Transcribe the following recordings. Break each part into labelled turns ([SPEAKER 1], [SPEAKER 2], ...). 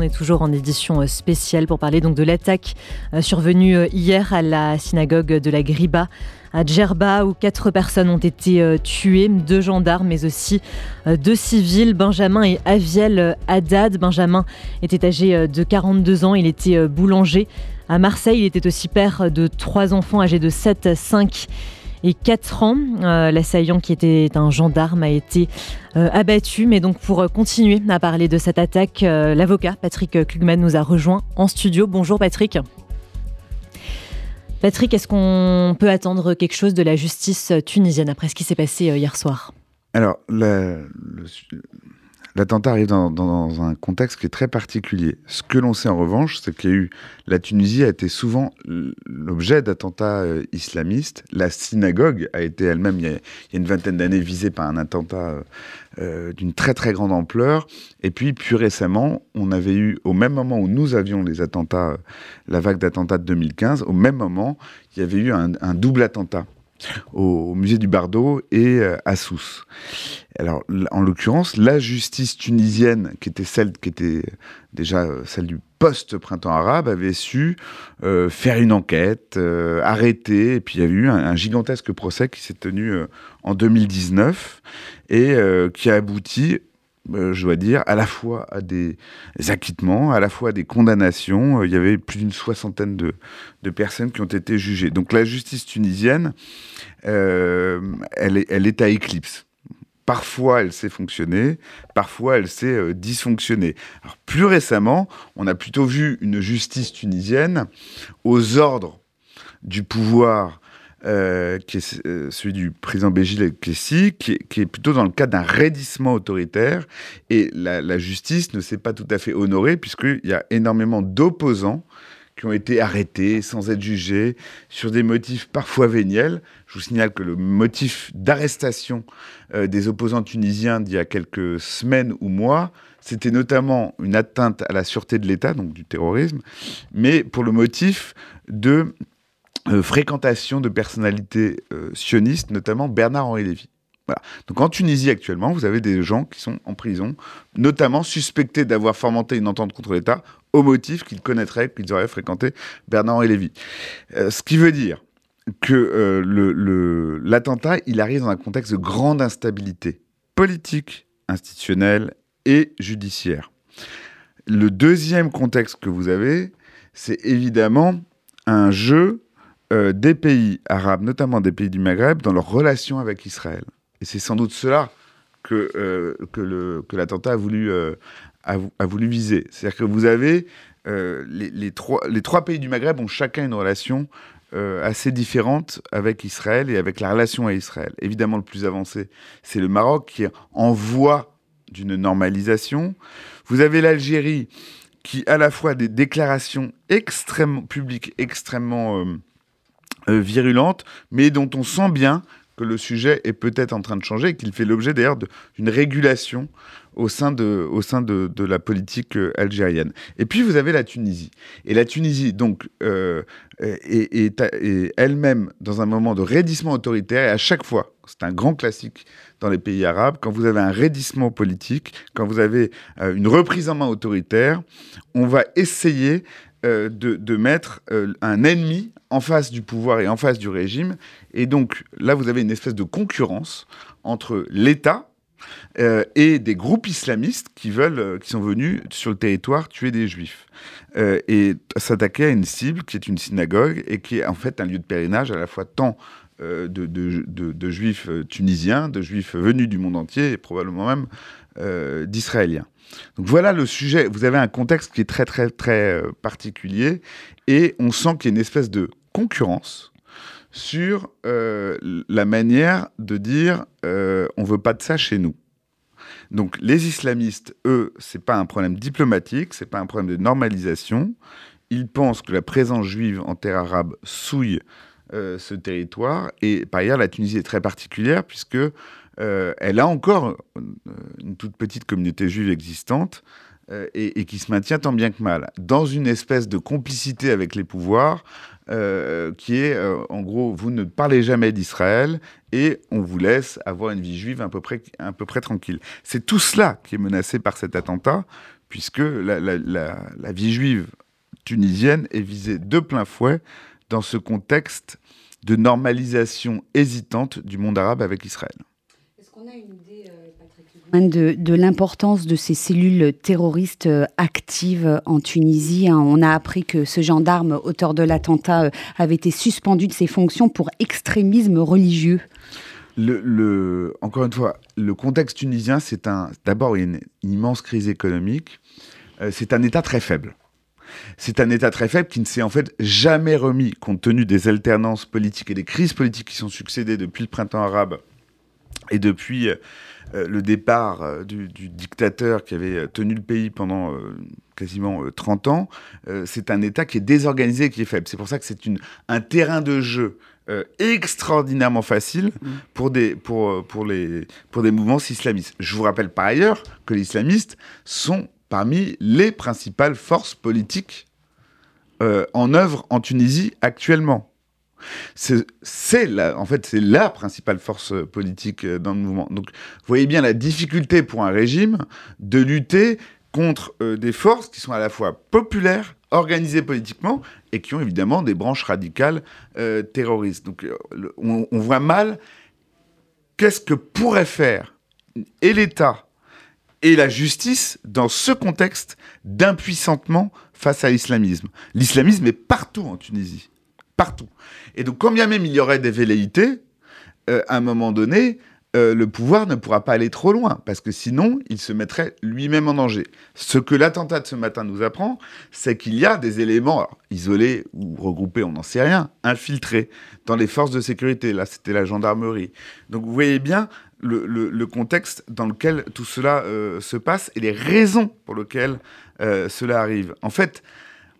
[SPEAKER 1] On est toujours en édition spéciale pour parler donc de l'attaque survenue hier à la synagogue de la Griba à Djerba où quatre personnes ont été tuées, deux gendarmes mais aussi deux civils, Benjamin et Aviel Haddad. Benjamin était âgé de 42 ans, il était boulanger. À Marseille, il était aussi père de trois enfants âgés de 7, 5 et 4 ans. Euh, l'assaillant qui était un gendarme a été euh, abattu. Mais donc pour continuer à parler de cette attaque, euh, l'avocat Patrick Klugman nous a rejoint en studio. Bonjour Patrick. Patrick, est-ce qu'on peut attendre quelque chose de la justice tunisienne après ce qui s'est passé hier soir?
[SPEAKER 2] Alors, le, L'attentat arrive dans, un contexte qui est très particulier. Ce que l'on sait en revanche, c'est qu'il y a eu. La Tunisie a été souvent l'objet d'attentats euh, islamistes. La synagogue a été elle-même, il, y a une vingtaine d'années, visée par un attentat euh, euh, d'une très très grande ampleur. Et puis, plus récemment, on avait eu, au même moment où nous avions les attentats, la vague d'attentats de 2015, au même moment, il y avait eu un, un double attentat au, musée du Bardo et euh, à Sousse. Alors, en l'occurrence, la justice tunisienne, qui était celle qui était déjà euh, celle du post-printemps arabe, avait su euh, faire une enquête, arrêter, et puis il y a eu un, gigantesque procès qui s'est tenu en 2019 et qui a abouti euh, je dois dire, à la fois à des acquittements, à la fois à des condamnations. Euh, il y avait plus d'une soixantaine de, personnes qui ont été jugées. Donc la justice tunisienne, euh, elle, est, à éclipse. Parfois, elle sait fonctionner, parfois, elle sait dysfonctionner. Alors, plus récemment, on a plutôt vu une justice tunisienne aux ordres du pouvoir euh, qui est euh, celui du président Béjil Kessi, qui, qui, est plutôt dans le cadre d'un raidissement autoritaire. Et la, justice ne s'est pas tout à fait honorée, puisqu'il y a énormément d'opposants qui ont été arrêtés sans être jugés sur des motifs parfois véniels. Je vous signale que le motif d'arrestation euh, des opposants tunisiens d'il y a quelques semaines ou mois, c'était notamment une atteinte à la sûreté de l'État, donc du terrorisme, mais pour le motif de euh, fréquentation de personnalités euh, sionistes, notamment Bernard-Henri Lévy. Voilà. Donc en Tunisie actuellement, vous avez des gens qui sont en prison, notamment suspectés d'avoir fomenté une entente contre l'État au motif qu'ils connaîtraient, qu'ils auraient fréquenté Bernard-Henri Lévy. Euh, ce qui veut dire que l'attentat, il arrive dans un contexte de grande instabilité politique, institutionnelle et judiciaire. Le deuxième contexte que vous avez, c'est évidemment un jeu euh, des pays arabes, notamment des pays du Maghreb, dans leur relation avec Israël. Et c'est sans doute cela que, euh, que l'attentat a, voulu, euh, a, voulu viser. C'est-à-dire que vous avez les, les, trois, les trois pays du Maghreb ont chacun une relation assez différente avec Israël et avec la relation à Israël. Évidemment, le plus avancé, c'est le Maroc qui est en voie d'une normalisation. Vous avez l'Algérie qui, à la fois des déclarations extrêmement publiques, extrêmement euh, virulente, mais dont on sent bien que le sujet est peut-être en train de changer et qu'il fait l'objet d'ailleurs d'une régulation au sein, de, au sein de, la politique euh, algérienne. Et puis vous avez la Tunisie. Et la Tunisie, donc, euh, est, elle-même dans un moment de raidissement autoritaire, et à chaque fois, c'est un grand classique dans les pays arabes, quand vous avez un raidissement politique, quand vous avez une reprise en main autoritaire, on va essayer euh, de, mettre euh, un ennemi en face du pouvoir et en face du régime. Et donc là, vous avez une espèce de concurrence entre l'État euh, et des groupes islamistes qui veulent, qui sont venus sur le territoire tuer des juifs et s'attaquer à une cible qui est une synagogue et qui est en fait un lieu de pèlerinage à la fois tant de, de, juifs tunisiens, de juifs venus du monde entier et probablement même d'israéliens. Donc voilà le sujet. Vous avez un contexte qui est très très très euh, particulier et on sent qu'il y a une espèce de concurrence sur euh, la manière de dire euh, on veut pas de ça chez nous. Donc les islamistes, eux, c'est pas un problème diplomatique, c'est pas un problème de normalisation. Ils pensent que la présence juive en terre arabe souille ce territoire. Et par ailleurs, la Tunisie est très particulière puisque euh, elle a encore euh, une toute petite communauté juive existante euh, et, qui se maintient tant bien que mal, dans une espèce de complicité avec les pouvoirs qui est, en gros, vous ne parlez jamais d'Israël et on vous laisse avoir une vie juive à peu près, à peu près tranquille. C'est tout cela qui est menacé par cet attentat puisque la, vie juive tunisienne est visée de plein fouet dans ce contexte de normalisation hésitante du monde arabe avec Israël. Est-ce qu'on a une idée,
[SPEAKER 3] euh, de, l'importance de ces cellules terroristes euh, actives en Tunisie. Hein? On a appris que ce gendarme, auteur de l'attentat, euh, avait été suspendu de ses fonctions pour extrémisme religieux.
[SPEAKER 2] Encore une fois, le contexte tunisien, c'est un, d'abord une, immense crise économique. c'est un État très faible. C'est un État très faible qui ne s'est en fait jamais remis, compte tenu des alternances politiques et des crises politiques qui sont succédées depuis le printemps arabe et depuis euh, le départ euh, du, dictateur qui avait tenu le pays pendant euh, quasiment 30 ans. c'est un État qui est désorganisé et qui est faible. C'est pour ça que c'est un terrain de jeu extraordinairement facile mmh. pour des, pour, pour, les, pour des mouvements islamistes. Je vous rappelle par ailleurs que les islamistes sont parmi les principales forces politiques euh, en œuvre en Tunisie actuellement. C'est en fait, c'est la principale force politique euh, dans le mouvement. Donc, vous voyez bien la difficulté pour un régime de lutter contre euh, des forces qui sont à la fois populaires, organisées politiquement, et qui ont évidemment des branches radicales terroristes. Donc, on, on voit mal qu'est-ce que pourrait faire et l'État et la justice dans ce contexte d'impuissantement face à l'islamisme. L'islamisme est partout en Tunisie. Partout. Et donc, quand bien même il y aurait des velléités, euh, à un moment donné, euh, le pouvoir ne pourra pas aller trop loin, parce que sinon, il se mettrait lui-même en danger. Ce que l'attentat de ce matin nous apprend, c'est qu'il y a des éléments isolés ou regroupés, on n'en sait rien, infiltrés dans les forces de sécurité. Là, c'était la gendarmerie. Donc, vous voyez bien le, contexte dans lequel tout cela euh, se passe et les raisons pour lesquelles cela arrive. En fait,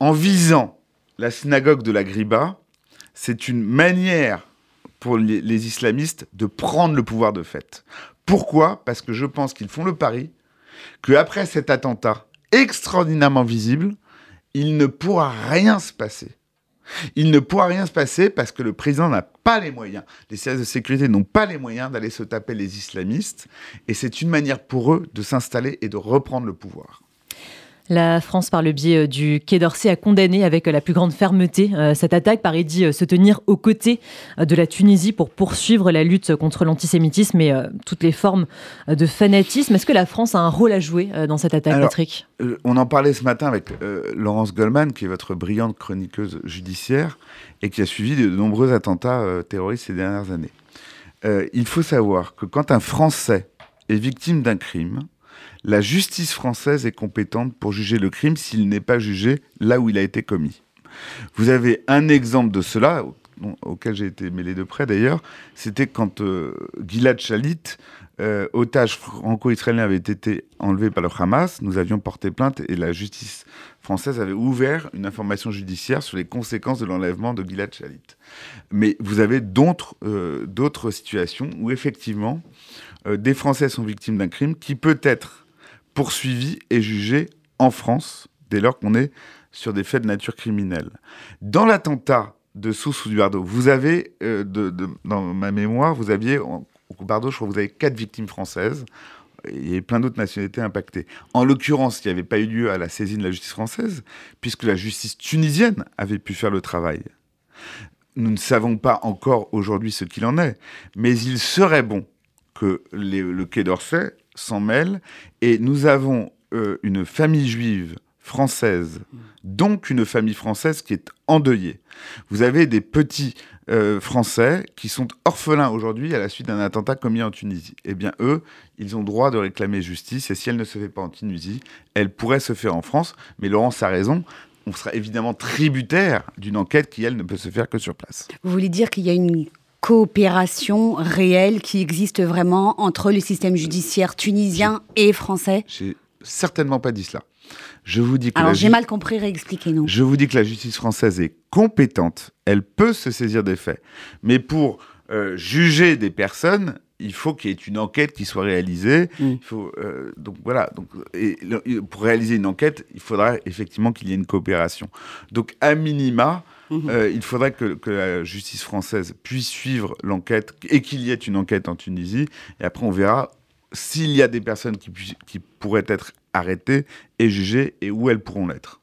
[SPEAKER 2] en visant la synagogue de la Griba, c'est une manière pour les, islamistes de prendre le pouvoir de fait. Pourquoi? Parce que je pense qu'ils font le pari qu'après cet attentat extraordinairement visible, il ne pourra rien se passer. Il ne pourra rien se passer parce que le président n'a pas les moyens, les services de sécurité n'ont pas les moyens d'aller se taper les islamistes, et c'est une manière pour eux de s'installer et de reprendre le pouvoir.
[SPEAKER 1] La France, par le biais euh, du Quai d'Orsay, a condamné avec euh, la plus grande fermeté euh, cette attaque, paraît dit se tenir aux côtés de la Tunisie pour poursuivre la lutte contre l'antisémitisme et toutes les formes de fanatisme. Est-ce que la France a un rôle à jouer dans cette attaque, Patrick?
[SPEAKER 2] On en parlait ce matin avec Laurence Goldman, qui est votre brillante chroniqueuse judiciaire et qui a suivi de nombreux attentats terroristes ces dernières années. il faut savoir que quand un Français est victime d'un crime, la justice française est compétente pour juger le crime s'il n'est pas jugé là où il a été commis. Vous avez un exemple de cela, auquel j'ai été mêlé de près d'ailleurs, c'était quand euh, Gilad Shalit, euh, otage franco-israélien, avait été enlevé par le Hamas. Nous avions porté plainte et la justice française avait ouvert une information judiciaire sur les conséquences de l'enlèvement de Gilad Shalit. Mais vous avez d'autres euh, situations où effectivement des Français sont victimes d'un crime qui peut être poursuivi et jugé en France, dès lors qu'on est sur des faits de nature criminelle. Dans l'attentat de Sousse ou du Bardo, vous avez, euh, dans ma mémoire, vous aviez, au Bardo, je crois que vous avez quatre victimes françaises. Il y avait plein d'autres nationalités impactées. En l'occurrence, il n'y avait pas eu lieu à la saisine de la justice française, puisque la justice tunisienne avait pu faire le travail. Nous ne savons pas encore aujourd'hui ce qu'il en est, mais il serait bon que le Quai d'Orsay s'en mêle. Et nous avons euh, une famille juive française, donc une famille française qui est endeuillée. Vous avez des petits euh, Français qui sont orphelins aujourd'hui à la suite d'un attentat commis en Tunisie. Eh bien, eux, ils ont droit de réclamer justice, et si elle ne se fait pas en Tunisie, elle pourrait se faire en France. Mais Laurence a raison, on sera évidemment tributaire d'une enquête qui, elle, ne peut se faire que sur place.
[SPEAKER 3] Vous voulez dire qu'il y a une coopération réelle qui existe vraiment entre le système judiciaire tunisien et français
[SPEAKER 2] J'ai certainement pas dit cela. Je vous dis que
[SPEAKER 3] Alors j'ai mal compris, réexpliquez-nous.
[SPEAKER 2] Je vous dis que la justice française est compétente, elle peut se saisir des faits. Mais pour euh, juger des personnes, il faut qu'il y ait une enquête qui soit réalisée. Mm. Il faut, euh, donc voilà. Donc, et, pour réaliser une enquête, il faudra effectivement qu'il y ait une coopération. Donc à minima, Mhm. Euh, il faudrait que, la justice française puisse suivre l'enquête et qu'il y ait une enquête en Tunisie. Et après, on verra s'il y a des personnes qui, pourraient être arrêtées et jugées et où elles pourront l'être.